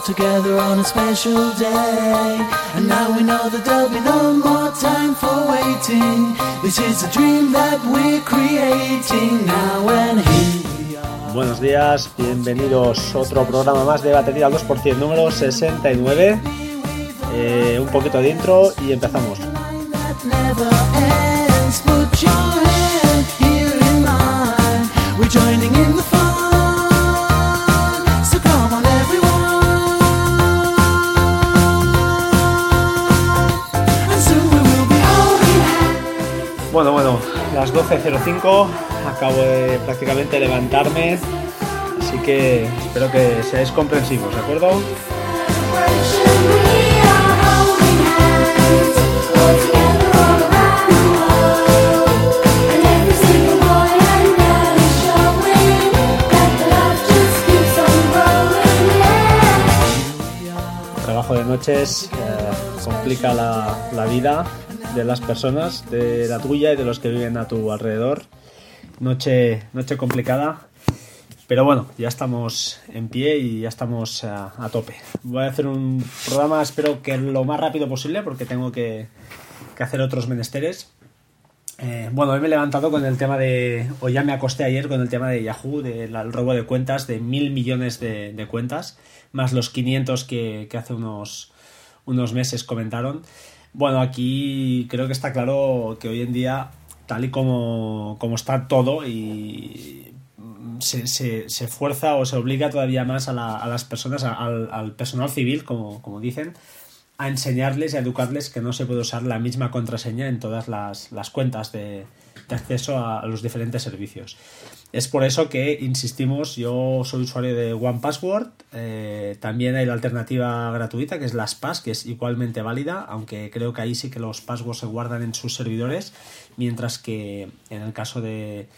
all together on a special day. And now we know that there'll be no more time for waiting. This is a dream that we're creating now and here. Buenos días, bienvenidos a otro programa más de Batería al 2%, número 69. Eh, un poquito de intro y empezamos. joining in the fun. Las 12.05, acabo de prácticamente levantarme, así que espero que seáis comprensivos, ¿de acuerdo? trabajo de noches eh, complica la, la vida de las personas, de la tuya y de los que viven a tu alrededor. Noche, noche complicada, pero bueno, ya estamos en pie y ya estamos a, a tope. Voy a hacer un programa, espero que lo más rápido posible, porque tengo que, que hacer otros menesteres. Eh, bueno, hoy me he levantado con el tema de, o ya me acosté ayer con el tema de Yahoo, del robo de cuentas, de mil millones de, de cuentas, más los 500 que, que hace unos, unos meses comentaron. Bueno, aquí creo que está claro que hoy en día, tal y como, como está todo, y se, se, se fuerza o se obliga todavía más a, la- a las personas, al personal civil, como, como dicen, a enseñarles y a educarles que no se puede usar la misma contraseña en todas las, las cuentas de, acceso a, los diferentes servicios. Es por eso que insistimos, yo soy usuario de OnePassword, eh, también hay la alternativa gratuita que es LastPass, que es igualmente válida, aunque creo que ahí sí que los passwords se guardan en sus servidores, mientras que en el caso de,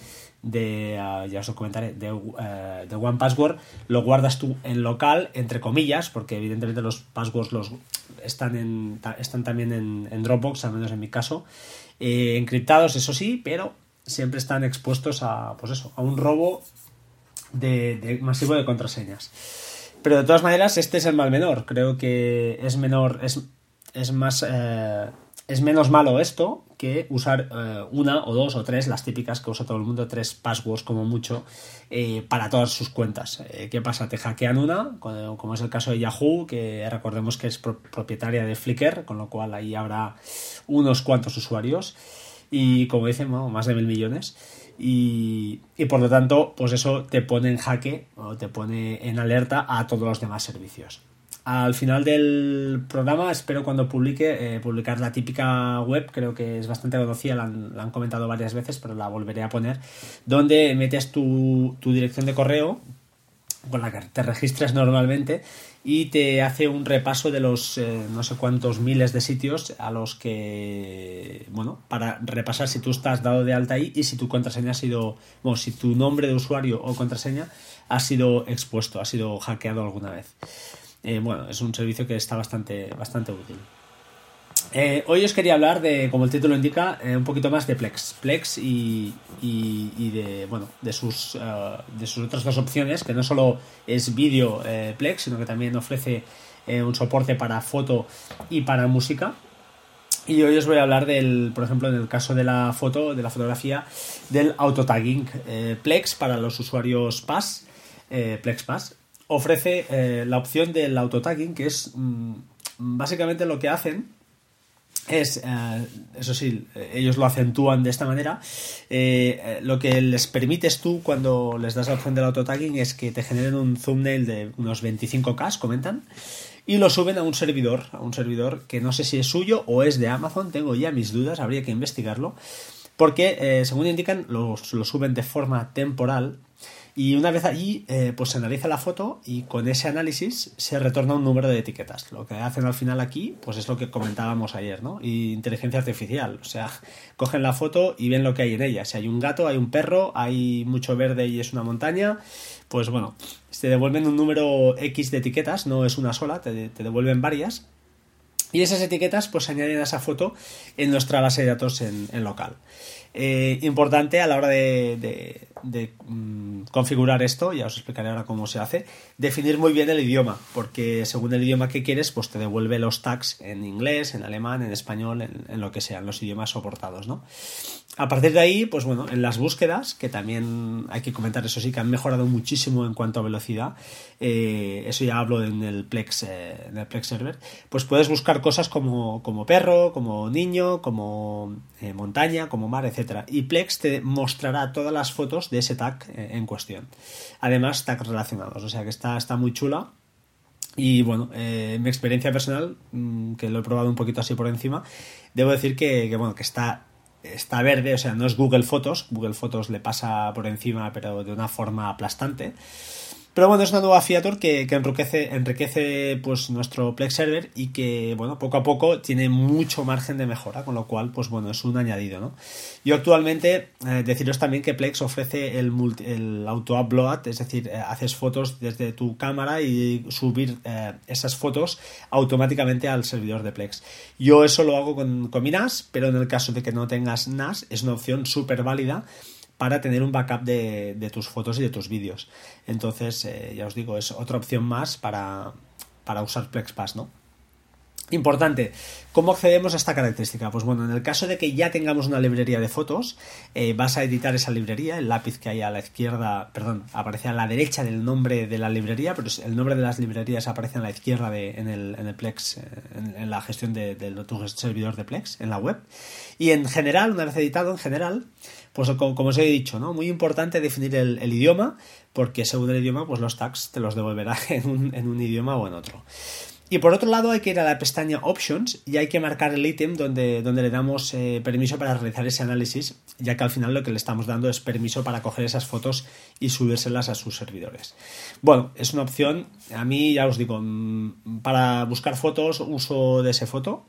de ah, ya os lo comentaré, de, eh, de OnePassword, lo guardas tú en local, entre comillas, porque evidentemente los passwords los están, en, están también en Dropbox, al menos en mi caso, eh, encriptados, eso sí, pero siempre están expuestos a, pues eso, a un robo de, masivo de contraseñas. Pero de todas maneras, este es el mal menor. Creo que es menor, es, es más. eh, es menos malo esto que usar eh, una o dos o tres, las típicas que usa todo el mundo, tres passwords como mucho, eh, para todas sus cuentas. Eh, ¿Qué pasa? Te hackean una, como es el caso de Yahoo, que recordemos que es pro- propietaria de Flickr, con lo cual ahí habrá unos cuantos usuarios y como dicen, más de mil millones. Y, y por lo tanto, pues eso te pone en jaque o te pone en alerta a todos los demás servicios. Al final del programa, espero cuando publique, eh, publicar la típica web, creo que es bastante conocida, la han, comentado varias veces, pero la volveré a poner, donde metes tu, tu dirección de correo, con la que te registras normalmente y te hace un repaso de los eh, no sé cuántos miles de sitios a los que bueno para repasar si tú estás dado de alta ahí y si tu contraseña ha sido bueno si tu nombre de usuario o contraseña ha sido expuesto ha sido hackeado alguna vez Eh, bueno es un servicio que está bastante bastante útil eh, hoy os quería hablar de, como el título indica, eh, un poquito más de Plex. Plex y, de, bueno, de sus, de sus otras dos opciones, que no solo es vídeo Plex, sino que también ofrece un soporte para foto y para música. Y hoy os voy a hablar del, por ejemplo, en el caso de la foto, de la fotografía, del autotagging. Plex para los usuarios Pass, eh, Plex Pass, ofrece eh, la opción del autotagging, que es mm, básicamente lo que hacen es, eh, eso sí, eh, ellos lo acentúan de esta manera. lo que les permites tú cuando les das la opción del autotagging es que te generen un thumbnail de unos 25k, comentan, y lo suben a un servidor, a un servidor que no sé si es suyo o es de Amazon, tengo ya mis dudas, habría que investigarlo, porque según indican lo, lo suben de forma temporal y una vez allí, eh, pues se analiza la foto y con ese análisis se retorna un número de etiquetas. Lo que hacen al final aquí, pues es lo que comentábamos ayer, ¿no? Inteligencia artificial. O sea, cogen la foto y ven lo que hay en ella. Si hay un gato, hay un perro, hay mucho verde y es una montaña, pues bueno, te devuelven un número X de etiquetas, no es una sola, te, devuelven varias. Y esas etiquetas pues se añaden a esa foto en nuestra base de datos en, local. Eh, importante a la hora de- de, mm, configurar esto, ya os explicaré ahora cómo se hace, definir muy bien el idioma, porque según el idioma que quieres, pues te devuelve los tags en inglés, en alemán, en español, en, lo que sean, los idiomas soportados, ¿no? A partir de ahí, pues bueno, en las búsquedas, que también hay que comentar, eso sí, que han mejorado muchísimo en cuanto a velocidad, eh, eso ya hablo en el Plex, eh, en el Plex Server, pues puedes buscar cosas como, como perro, como niño, como eh, montaña, como mar, etcétera Y Plex te mostrará todas las fotos de ese tag eh, en cuestión. Además, tags relacionados, o sea que está, está muy chula. Y bueno, eh, mi experiencia personal, mm, que lo he probado un poquito así por encima, debo decir que, que, bueno, que está, está verde, o sea, no es Google Fotos, Google Fotos le pasa por encima, pero de una forma aplastante. Pero bueno, es una nueva feature que, que enriquece, enriquece pues nuestro Plex server y que, bueno, poco a poco tiene mucho margen de mejora, con lo cual, pues bueno, es un añadido, ¿no? Yo actualmente, eh, deciros también que Plex ofrece el, multi- el auto upload, es decir, eh, haces fotos desde tu cámara y subir eh, esas fotos automáticamente al servidor de Plex. Yo eso lo hago con, con mi NAS, pero en el caso de que no tengas NAS, es una opción súper válida para tener un backup de, tus fotos y de tus vídeos. Entonces, eh, ya os digo, es otra opción más para, para usar PlexPass, ¿no? Importante, ¿cómo accedemos a esta característica? Pues bueno, en el caso de que ya tengamos una librería de fotos, eh, vas a editar esa librería, el lápiz que hay a la izquierda, perdón, aparece a la derecha del nombre de la librería, pero el nombre de las librerías aparece a la izquierda de, en, el, en el Plex, eh, en, la gestión de tu servidor de Plex, en la web. Y en general, una vez editado, en general, pues como, os he dicho, ¿no? Muy importante definir el, el idioma, porque según el idioma, pues los tags te los devolverá en un, en un idioma o en otro. Y por otro lado hay que ir a la pestaña Options y hay que marcar el ítem donde, donde le damos eh, permiso para realizar ese análisis, ya que al final lo que le estamos dando es permiso para coger esas fotos y subírselas a sus servidores. Bueno, es una opción, a mí ya os digo, mm, para buscar fotos uso de ese foto,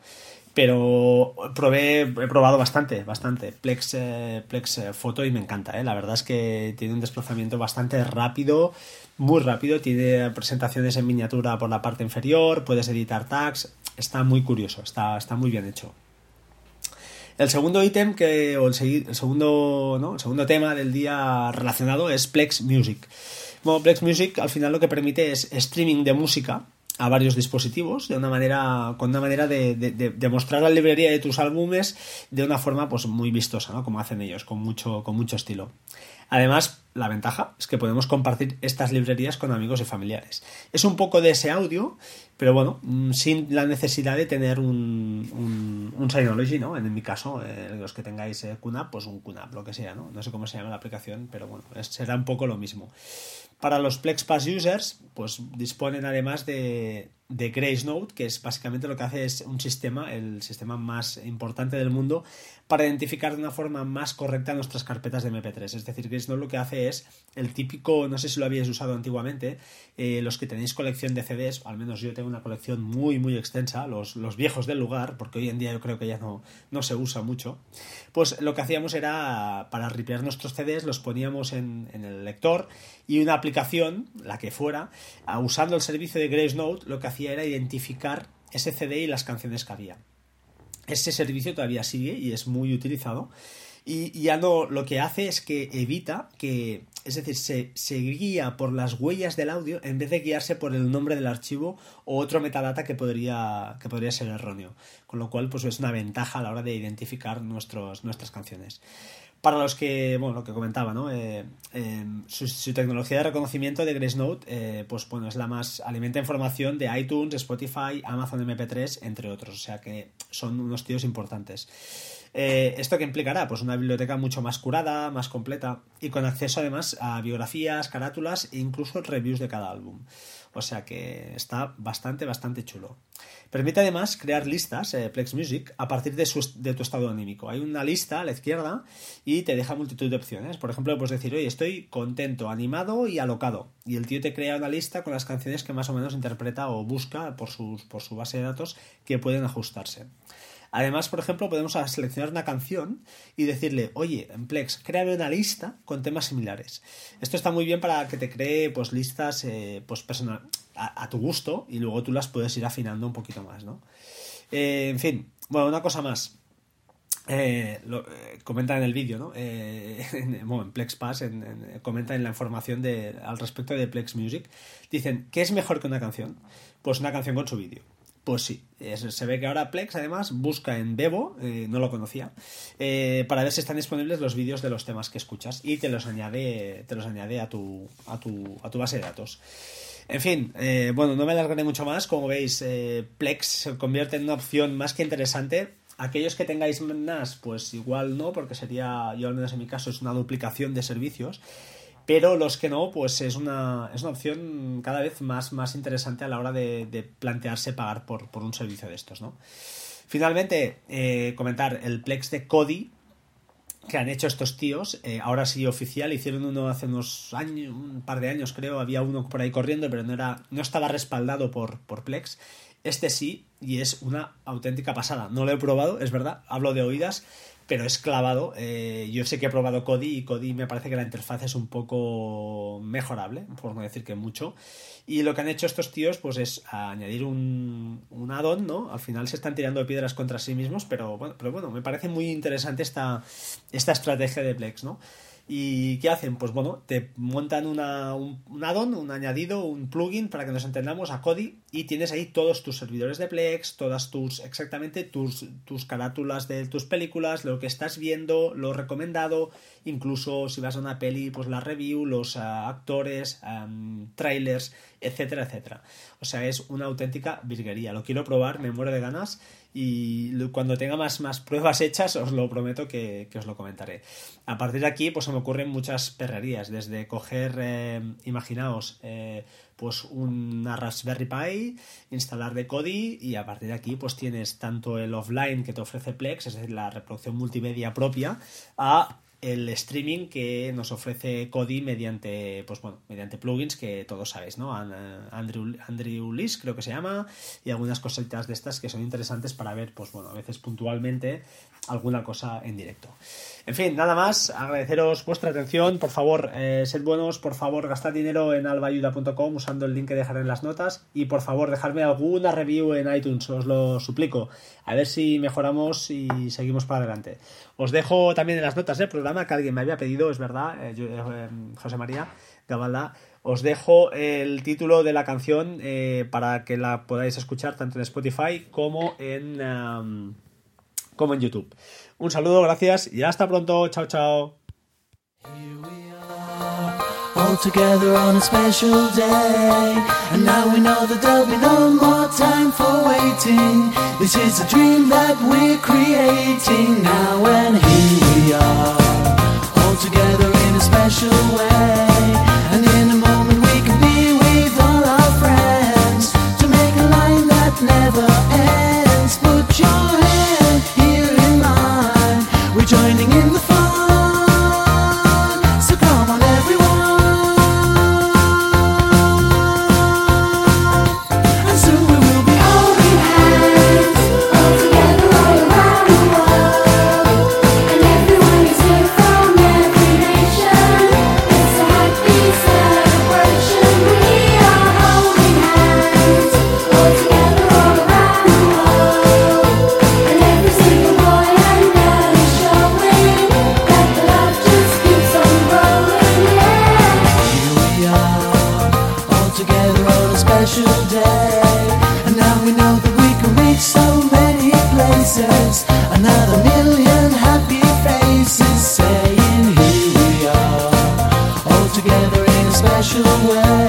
pero probé, he probado bastante, bastante Plex, eh, Plex eh, Photo y me encanta, ¿eh? la verdad es que tiene un desplazamiento bastante rápido, muy rápido, tiene presentaciones en miniatura por la parte inferior, puedes editar tags, está muy curioso, está, está muy bien hecho. El segundo ítem que, o el, el segundo, ¿no? el segundo tema del día relacionado es Plex Music. Bueno, Plex Music al final lo que permite es streaming de música a varios dispositivos de una manera con una manera de, de- de- mostrar la librería de tus álbumes de una forma pues muy vistosa ¿no? como hacen ellos con mucho con mucho estilo además la ventaja es que podemos compartir estas librerías con amigos y familiares. Es un poco de ese audio pero bueno mm, sin la necesidad de tener un, un, Synology no en mi caso eh, los que tengáis eh, QNAP pues un QNAP lo que sea no no sé cómo se llama la aplicación pero bueno será un poco lo mismo. Para los PlexPass users, pues disponen además de, de GraceNote, que es básicamente lo que hace es un sistema, el sistema más importante del mundo, para identificar de una forma más correcta nuestras carpetas de MP3. Es decir, GraceNote lo que hace es el típico, no sé si lo habíais usado antiguamente, eh, los que tenéis colección de CDs, al menos yo tengo una colección muy, muy extensa, los, los viejos del lugar, porque hoy en día yo creo que ya no, no se usa mucho, pues lo que hacíamos era, para ripear nuestros CDs, los poníamos en, en el lector y una aplicación, la que fuera, usando el servicio de GraceNote, lo que hacía era identificar ese CD y las canciones que había. Ese servicio todavía sigue y es muy utilizado. Y, ya no, lo que hace es que evita que, es decir, se, se guía por las huellas del audio en vez de guiarse por el nombre del archivo o otro metadata que podría, que podría ser erróneo. Con lo cual, pues es una ventaja a la hora de identificar nuestros, nuestras canciones. Para los que, bueno, lo que comentaba, ¿no? Eh, eh, su, tecnología de reconocimiento de GraceNote, eh, pues bueno, es la más, alimenta información de iTunes, Spotify, Amazon MP3, entre otros. O sea que son unos tíos importantes. Eh, ¿Esto qué implicará? Pues una biblioteca mucho más curada, más completa y con acceso además a biografías, carátulas e incluso reviews de cada álbum. O sea que está bastante, bastante chulo. Permite además crear listas, eh, Plex Music, a partir de, su- de tu estado anímico. Hay una lista a la izquierda y te deja multitud de opciones. Por ejemplo, puedes decir, oye, estoy contento, animado y alocado. Y el tío te crea una lista con las canciones que más o menos interpreta o busca por, sus, por su base de datos que pueden ajustarse. Además, por ejemplo, podemos seleccionar una canción y decirle, oye, en Plex, créame una lista con temas similares. Esto está muy bien para que te cree pues listas eh, pues personal, a, tu gusto y luego tú las puedes ir afinando un poquito más, ¿no? Eh, en fin, bueno, una cosa más. Eh, eh, en el vídeo, ¿no? En, bueno, en Plex Pass, en, en- comenta en la información de, al respecto de Plex Music. Dicen, ¿qué es mejor que una canción? Pues una canción con su vídeo. Pues sí, se ve que ahora Plex además busca en Bebo, eh, no lo conocía, eh, para ver si están disponibles los vídeos de los temas que escuchas y te los añade, te los añade a, tu, a, tu, a tu base de datos. En fin, eh, bueno, no me alargaré mucho más. Como veis, eh, Plex se convierte en una opción más que interesante. Aquellos que tengáis NAS, pues igual no, porque sería, yo al menos en mi caso, es una duplicación de servicios. Pero los que no, pues es una, es una opción cada vez más, más interesante a la hora de, de plantearse pagar por, por un servicio de estos, ¿no? Finalmente, eh, comentar el Plex de Kodi, que han hecho estos tíos, eh, ahora sí oficial, hicieron uno hace unos años, un par de años creo, había uno por ahí corriendo, pero no era, no estaba respaldado por, por Plex. Este sí, y es una auténtica pasada. No lo he probado, es verdad, hablo de oídas, pero es clavado. Eh, yo sé que he probado Kodi y Kodi me parece que la interfaz es un poco mejorable, por no decir que mucho. Y lo que han hecho estos tíos, pues es añadir un, un add-on, ¿no? Al final se están tirando piedras contra sí mismos, pero bueno, pero bueno, me parece muy interesante esta, esta estrategia de Plex, ¿no? ¿Y qué hacen? Pues bueno, te montan una, un, un add-on, un añadido, un plugin para que nos entendamos a Kodi y tienes ahí todos tus servidores de Plex, todas tus, exactamente tus, tus carátulas de tus películas, lo que estás viendo, lo recomendado, incluso si vas a una peli, pues la review, los ah, actores, am, trailers, etcétera, etcétera. O sea, es una auténtica virguería. Lo quiero probar, me muero de ganas y cuando tenga más, más pruebas hechas os lo prometo que, que os lo comentaré. A partir de aquí pues se me ocurren muchas perrerías, desde coger, eh, imaginaos, eh, pues una Raspberry Pi, instalar de Kodi y a partir de aquí pues tienes tanto el offline que te ofrece Plex, es decir, la reproducción multimedia propia, a el streaming que nos ofrece Kodi mediante pues bueno mediante plugins que todos sabéis no An- eh, Andrew Andrew creo que se llama y algunas cositas de estas que son interesantes para ver pues bueno a veces puntualmente alguna cosa en directo. En fin nada más agradeceros vuestra atención por favor eh, sed buenos por favor gastad dinero en albayuda.com usando el link que dejaré en las notas y por favor dejadme alguna review en iTunes os lo suplico. A ver si mejoramos y seguimos para adelante. Os dejo también en las notas del programa que alguien me había pedido, es verdad, eh, yo- eh, José María Gabalda. Os dejo el título de la canción eh, para que la podáis escuchar tanto en Spotify como en, am, como en YouTube. Un saludo, gracias y hasta pronto. Chao, chao. all together on a special day. And now we know that there'll be no more time for waiting. This is a dream that we're creating now, and here we are, together in a special way. special day. And now we know that we can reach so many places. Another million happy faces saying, Here we are, all together in a special way.